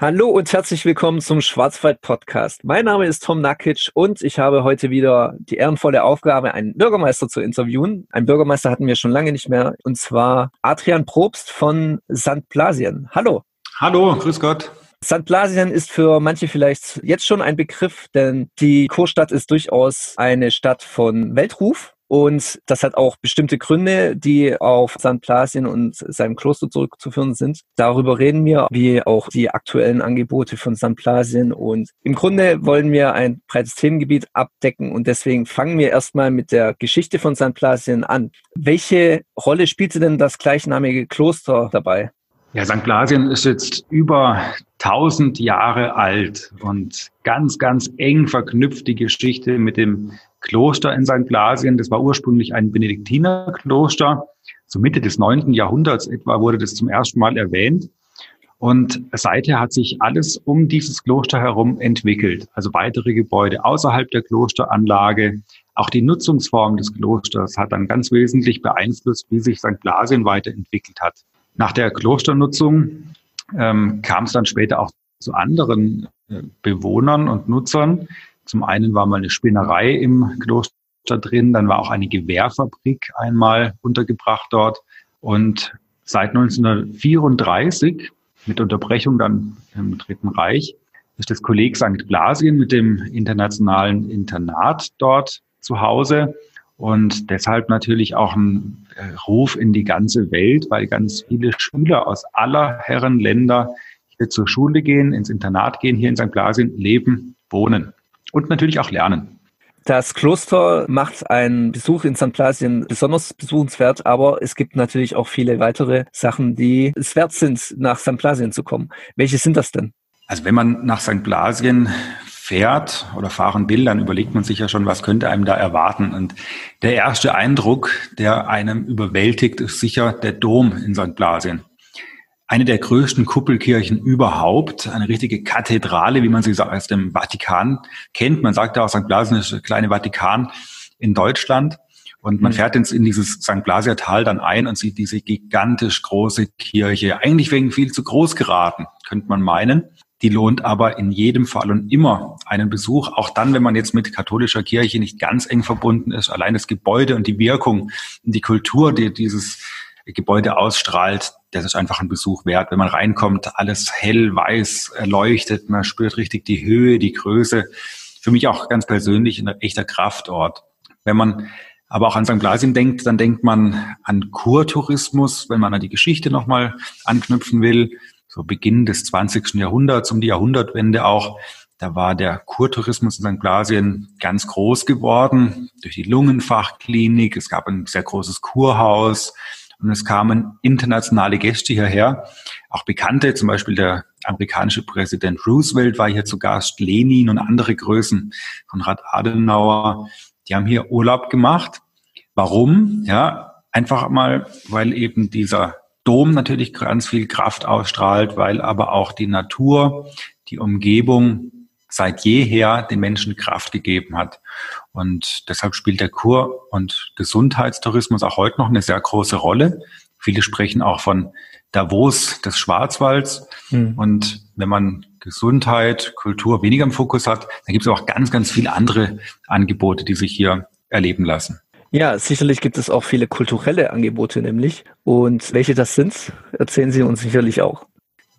Hallo und herzlich willkommen zum Schwarzwald Podcast. Mein Name ist Tom Nakic und ich habe heute wieder die ehrenvolle Aufgabe, einen Bürgermeister zu interviewen. Ein Bürgermeister hatten wir schon lange nicht mehr und zwar Adrian Probst von St. Blasien. Hallo. Hallo, grüß Gott. St. Blasien ist für manche vielleicht jetzt schon ein Begriff, denn die Kurstadt ist durchaus eine Stadt von Weltruf. Und das hat auch bestimmte Gründe, die auf St. Blasien und seinem Kloster zurückzuführen sind. Darüber reden wir, wie auch die aktuellen Angebote von St. Blasien. Und im Grunde wollen wir ein breites Themengebiet abdecken und deswegen fangen wir erstmal mit der Geschichte von St. Blasien an. Welche Rolle spielte denn das gleichnamige Kloster dabei? Ja, St. Blasien ist jetzt über 1000 Jahre alt und ganz, ganz eng verknüpft die Geschichte mit dem Kloster in St. Blasien. Das war ursprünglich ein Benediktinerkloster. So Mitte des neunten Jahrhunderts etwa wurde das zum ersten Mal erwähnt. Und seither hat sich alles um dieses Kloster herum entwickelt. Also weitere Gebäude außerhalb der Klosteranlage. Auch die Nutzungsform des Klosters hat dann ganz wesentlich beeinflusst, wie sich St. Blasien weiterentwickelt hat. Nach der Klosternutzung ähm, kam es dann später auch zu anderen äh, Bewohnern und Nutzern. Zum einen war mal eine Spinnerei im Kloster drin, dann war auch eine Gewehrfabrik einmal untergebracht dort. Und seit 1934, mit Unterbrechung dann im Dritten Reich, ist das Kolleg St. Blasien mit dem internationalen Internat dort zu Hause und deshalb natürlich auch ein äh, Ruf in die ganze Welt, weil ganz viele Schüler aus aller Herren Länder hier zur Schule gehen, ins Internat gehen, hier in St. Blasien leben, wohnen und natürlich auch lernen. Das Kloster macht einen Besuch in St. Blasien besonders besuchenswert, aber es gibt natürlich auch viele weitere Sachen, die es wert sind, nach St. Blasien zu kommen. Welche sind das denn? Also wenn man nach St. Blasien fährt oder fahren will, dann überlegt man sich ja schon, was könnte einem da erwarten. Und der erste Eindruck, der einem überwältigt, ist sicher der Dom in St. Blasien. Eine der größten Kuppelkirchen überhaupt, eine richtige Kathedrale, wie man sie aus dem Vatikan kennt. Man sagt ja auch, St. Blasien ist der kleine Vatikan in Deutschland. Und man mhm. fährt ins, in dieses St. Blasier Tal dann ein und sieht diese gigantisch große Kirche. Eigentlich wegen viel zu groß geraten, könnte man meinen. Die lohnt aber in jedem Fall und immer einen Besuch, auch dann, wenn man jetzt mit katholischer Kirche nicht ganz eng verbunden ist. Allein das Gebäude und die Wirkung und die Kultur, die dieses Gebäude ausstrahlt, das ist einfach ein Besuch wert. Wenn man reinkommt, alles hell, weiß, erleuchtet, man spürt richtig die Höhe, die Größe. Für mich auch ganz persönlich ein echter Kraftort. Wenn man aber auch an St. Blasien denkt, dann denkt man an Kurtourismus, wenn man an die Geschichte nochmal anknüpfen will so Beginn des 20. Jahrhunderts, um die Jahrhundertwende auch, da war der Kurtourismus in St. Blasien ganz groß geworden durch die Lungenfachklinik. Es gab ein sehr großes Kurhaus und es kamen internationale Gäste hierher, auch Bekannte, zum Beispiel der amerikanische Präsident Roosevelt war hier zu Gast, Lenin und andere Größen, Konrad Adenauer, die haben hier Urlaub gemacht. Warum? Ja, einfach mal, weil eben dieser Dom natürlich ganz viel Kraft ausstrahlt, weil aber auch die Natur, die Umgebung seit jeher den Menschen Kraft gegeben hat. Und deshalb spielt der Kur- und Gesundheitstourismus auch heute noch eine sehr große Rolle. Viele sprechen auch von Davos des Schwarzwalds. Mhm. Und wenn man Gesundheit, Kultur weniger im Fokus hat, dann gibt es auch ganz, ganz viele andere Angebote, die sich hier erleben lassen. Ja, sicherlich gibt es auch viele kulturelle Angebote nämlich. Und welche das sind, erzählen Sie uns sicherlich auch.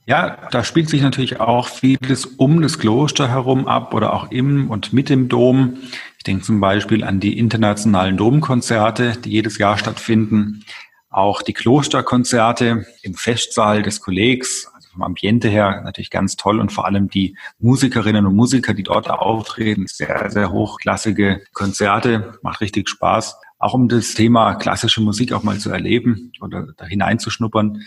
Ja, da spielt sich natürlich auch vieles um das Kloster herum ab oder auch im und mit dem Dom. Ich denke zum Beispiel an die internationalen Domkonzerte, die jedes Jahr stattfinden. Auch die Klosterkonzerte im Festsaal des Kollegs, vom Ambiente her natürlich ganz toll und vor allem die Musikerinnen und Musiker, die dort auftreten, sehr, sehr hochklassige Konzerte, macht richtig Spaß. Auch um das Thema klassische Musik auch mal zu erleben oder da hineinzuschnuppern.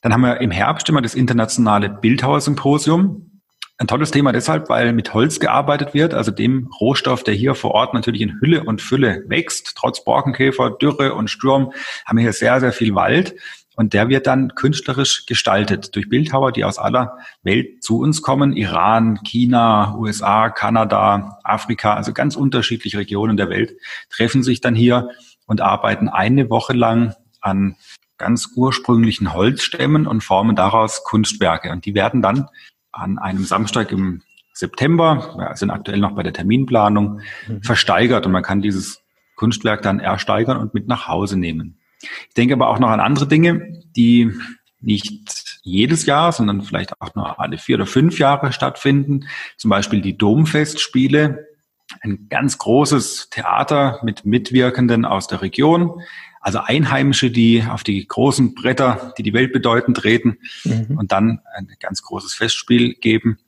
Dann haben wir im Herbst immer das internationale Bildhauersymposium. Ein tolles Thema deshalb, weil mit Holz gearbeitet wird, also dem Rohstoff, der hier vor Ort natürlich in Hülle und Fülle wächst. Trotz Borkenkäfer, Dürre und Sturm haben wir hier sehr, sehr viel Wald. Und der wird dann künstlerisch gestaltet durch Bildhauer, die aus aller Welt zu uns kommen. Iran, China, USA, Kanada, Afrika, also ganz unterschiedliche Regionen der Welt treffen sich dann hier und arbeiten eine Woche lang an ganz ursprünglichen Holzstämmen und formen daraus Kunstwerke. Und die werden dann an einem Samstag im September, wir sind aktuell noch bei der Terminplanung, mhm. versteigert und man kann dieses Kunstwerk dann ersteigern und mit nach Hause nehmen. Ich denke aber auch noch an andere Dinge, die nicht jedes Jahr, sondern vielleicht auch nur alle vier oder fünf Jahre stattfinden. Zum Beispiel die Domfestspiele, ein ganz großes Theater mit Mitwirkenden aus der Region. Also Einheimische, die auf die großen Bretter, die die Welt bedeuten, treten mhm. und dann ein ganz großes Festspiel geben.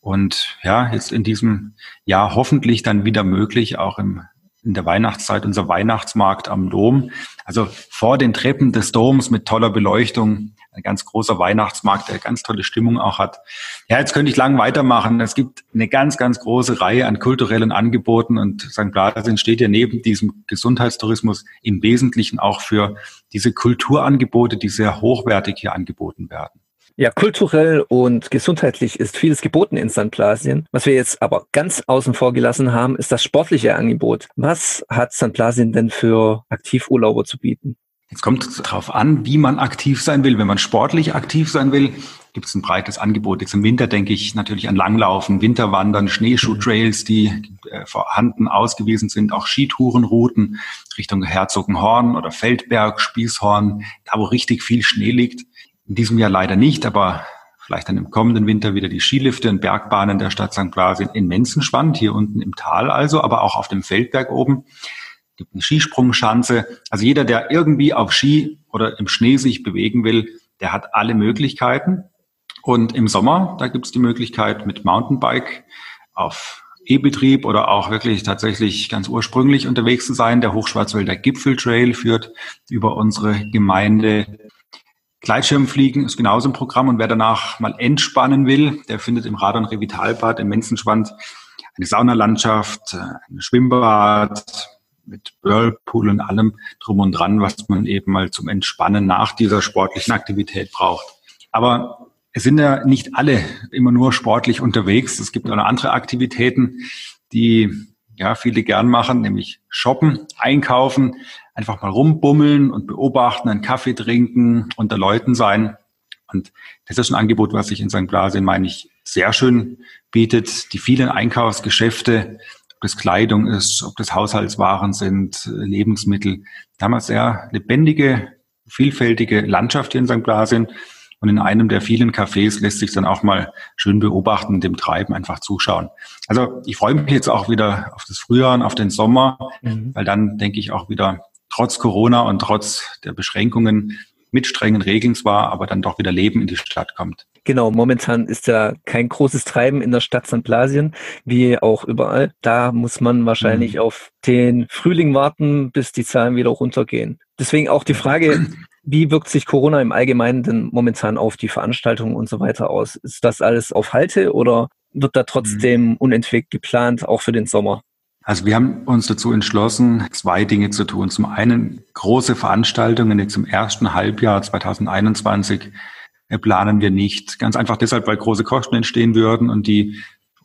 Und ja, jetzt in diesem Jahr hoffentlich dann wieder möglich, auch im in der Weihnachtszeit unser Weihnachtsmarkt am Dom. Also vor den Treppen des Doms mit toller Beleuchtung, ein ganz großer Weihnachtsmarkt, der ganz tolle Stimmung auch hat. Ja, jetzt könnte ich lang weitermachen. Es gibt eine ganz, ganz große Reihe an kulturellen Angeboten und St. Blasien steht ja neben diesem Gesundheitstourismus im Wesentlichen auch für diese Kulturangebote, die sehr hochwertig hier angeboten werden. Ja, kulturell und gesundheitlich ist vieles geboten in St. Blasien. Was wir jetzt aber ganz außen vor gelassen haben, ist das sportliche Angebot. Was hat St. Blasien denn für Aktivurlauber zu bieten? Jetzt kommt es darauf an, wie man aktiv sein will. Wenn man sportlich aktiv sein will, gibt es ein breites Angebot. Jetzt im Winter denke ich natürlich an Langlaufen, Winterwandern, Schneeschuhtrails, die äh, vorhanden ausgewiesen sind, auch Skitourenrouten Richtung Herzogenhorn oder Feldberg, Spießhorn, da wo richtig viel Schnee liegt. In diesem Jahr leider nicht, aber vielleicht dann im kommenden Winter wieder die Skilifte und Bergbahnen der Stadt St. Blasien in Menzenschwand, hier unten im Tal also, aber auch auf dem Feldberg oben gibt eine Skisprungschanze. Also jeder, der irgendwie auf Ski oder im Schnee sich bewegen will, der hat alle Möglichkeiten. Und im Sommer, da gibt es die Möglichkeit mit Mountainbike auf E-Betrieb oder auch wirklich tatsächlich ganz ursprünglich unterwegs zu sein. Der Hochschwarzwälder Gipfeltrail führt über unsere Gemeinde. Gleitschirmfliegen ist genauso im Programm und wer danach mal entspannen will, der findet im Radon Revitalbad im Menzenschwand eine Saunalandschaft, ein Schwimmbad, mit Whirlpool und allem drum und dran, was man eben mal zum Entspannen nach dieser sportlichen Aktivität braucht. Aber es sind ja nicht alle immer nur sportlich unterwegs. Es gibt auch noch andere Aktivitäten, die ja viele gern machen, nämlich shoppen, einkaufen, einfach mal rumbummeln und beobachten, einen Kaffee trinken, unter Leuten sein. Und das ist ein Angebot, was sich in St. Blasien, meine ich, sehr schön bietet. Die vielen Einkaufsgeschäfte, das Kleidung ist, ob das Haushaltswaren sind, Lebensmittel. Da haben wir sehr lebendige, vielfältige Landschaft hier in St. Blasien. Und in einem der vielen Cafés lässt sich dann auch mal schön beobachten, dem Treiben einfach zuschauen. Also ich freue mich jetzt auch wieder auf das Frühjahr und auf den Sommer, mhm. weil dann denke ich auch wieder trotz Corona und trotz der Beschränkungen mit strengen Regeln zwar, aber dann doch wieder Leben in die Stadt kommt. Genau, momentan ist ja kein großes Treiben in der Stadt St. Blasien, wie auch überall. Da muss man wahrscheinlich mhm. auf den Frühling warten, bis die Zahlen wieder runtergehen. Deswegen auch die Frage, wie wirkt sich Corona im Allgemeinen denn momentan auf die Veranstaltungen und so weiter aus? Ist das alles auf Halte oder wird da trotzdem mhm. unentwegt geplant, auch für den Sommer? Also wir haben uns dazu entschlossen, zwei Dinge zu tun. Zum einen große Veranstaltungen jetzt im ersten Halbjahr 2021 planen wir nicht. Ganz einfach deshalb, weil große Kosten entstehen würden und die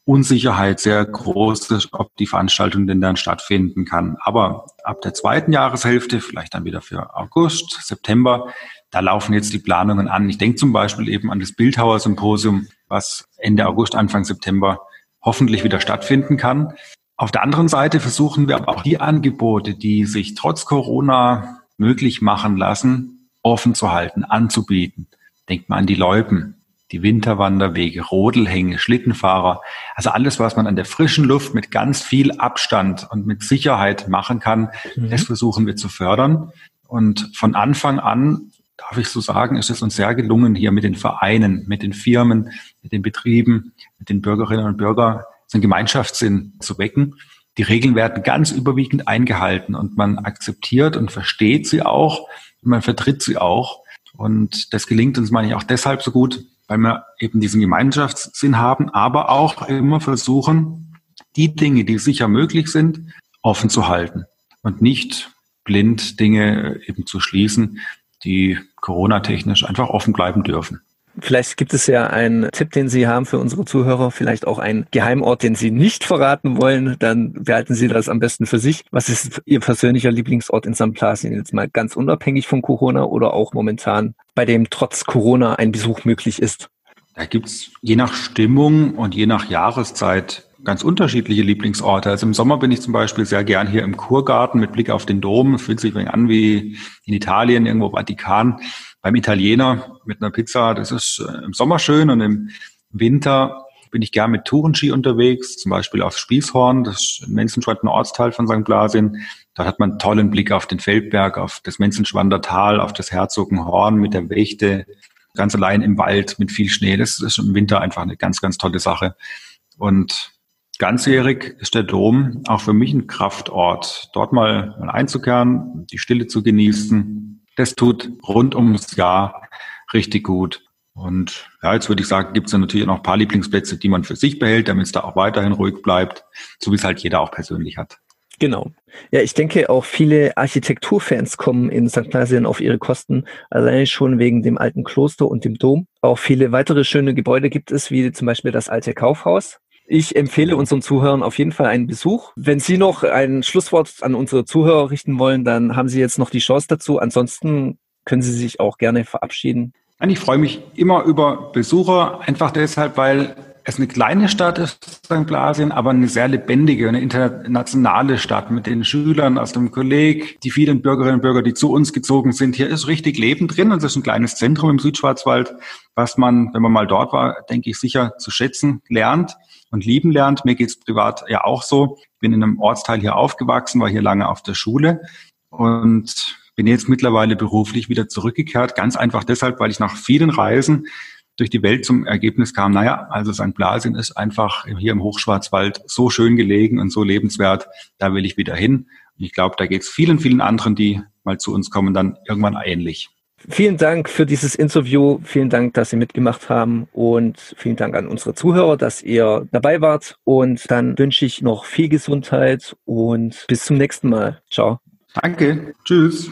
Unsicherheit sehr groß ist, ob die Veranstaltung denn dann stattfinden kann. Aber ab der zweiten Jahreshälfte, vielleicht dann wieder für August, September, da laufen jetzt die Planungen an. Ich denke zum Beispiel eben an das Bildhauer Symposium, was Ende August, Anfang September hoffentlich wieder stattfinden kann. Auf der anderen Seite versuchen wir aber auch die Angebote, die sich trotz Corona möglich machen lassen, offen zu halten, anzubieten. Denkt man an die Loipen, die Winterwanderwege, Rodelhänge, Schlittenfahrer. Also alles, was man an der frischen Luft mit ganz viel Abstand und mit Sicherheit machen kann, mhm. das versuchen wir zu fördern. Und von Anfang an, darf ich so sagen, ist es uns sehr gelungen, hier mit den Vereinen, mit den Firmen, mit den Betrieben, mit den Bürgerinnen und Bürgern so einen Gemeinschaftssinn zu wecken. Die Regeln werden ganz überwiegend eingehalten und man akzeptiert und versteht sie auch und man vertritt sie auch. Und das gelingt uns, meine ich, auch deshalb so gut, weil wir eben diesen Gemeinschaftssinn haben, aber auch immer versuchen, die Dinge, die sicher möglich sind, offen zu halten und nicht blind Dinge eben zu schließen, die Corona-technisch einfach offen bleiben dürfen. Vielleicht gibt es ja einen Tipp, den Sie haben für unsere Zuhörer, vielleicht auch einen Geheimort, den Sie nicht verraten wollen. Dann behalten Sie das am besten für sich. Was ist Ihr persönlicher Lieblingsort in St. Plasien? Jetzt mal ganz unabhängig von Corona oder auch momentan, bei dem trotz Corona ein Besuch möglich ist? Da gibt's je nach Stimmung und je nach Jahreszeit ganz unterschiedliche Lieblingsorte. Also im Sommer bin ich zum Beispiel sehr gern hier im Kurgarten mit Blick auf den Dom. Fühlt sich an wie in Italien, irgendwo Vatikan. Beim Italiener mit einer Pizza, das ist äh, im Sommer schön und im Winter bin ich gern mit Tourenski unterwegs, zum Beispiel aufs Spießhorn, das ist ein Ortsteil von St. Blasien. Dort hat man einen tollen Blick auf den Feldberg, auf das Menzenschwander Tal, auf das Herzogenhorn mit der Wächte, ganz allein im Wald mit viel Schnee. Das ist im Winter einfach eine ganz, ganz tolle Sache. Und ganzjährig ist der Dom auch für mich ein Kraftort. Dort mal, mal einzukehren, die Stille zu genießen. Das tut rund ums Jahr richtig gut. Und ja, jetzt würde ich sagen, gibt es natürlich noch ein paar Lieblingsplätze, die man für sich behält, damit es da auch weiterhin ruhig bleibt, so wie es halt jeder auch persönlich hat. Genau. Ja, ich denke auch viele Architekturfans kommen in St. Plasien auf ihre Kosten, allein schon wegen dem alten Kloster und dem Dom. Auch viele weitere schöne Gebäude gibt es, wie zum Beispiel das alte Kaufhaus. Ich empfehle unseren Zuhörern auf jeden Fall einen Besuch. Wenn Sie noch ein Schlusswort an unsere Zuhörer richten wollen, dann haben Sie jetzt noch die Chance dazu. Ansonsten können Sie sich auch gerne verabschieden. Ich freue mich immer über Besucher, einfach deshalb, weil es eine kleine Stadt ist, St. Blasien, aber eine sehr lebendige, eine internationale Stadt mit den Schülern aus dem Kolleg, die vielen Bürgerinnen und Bürger, die zu uns gezogen sind. Hier ist richtig Leben drin und es ist ein kleines Zentrum im Südschwarzwald, was man, wenn man mal dort war, denke ich, sicher zu schätzen lernt und lieben lernt. Mir geht's privat ja auch so. Ich bin in einem Ortsteil hier aufgewachsen, war hier lange auf der Schule und bin jetzt mittlerweile beruflich wieder zurückgekehrt. Ganz einfach deshalb, weil ich nach vielen Reisen durch die Welt zum Ergebnis kam, naja, also St. Blasien ist einfach hier im Hochschwarzwald so schön gelegen und so lebenswert, da will ich wieder hin. Und ich glaube, da geht es vielen, vielen anderen, die mal zu uns kommen, dann irgendwann ähnlich. Vielen Dank für dieses Interview. Vielen Dank, dass Sie mitgemacht haben und vielen Dank an unsere Zuhörer, dass ihr dabei wart. Und dann wünsche ich noch viel Gesundheit und bis zum nächsten Mal. Ciao. Danke. Tschüss.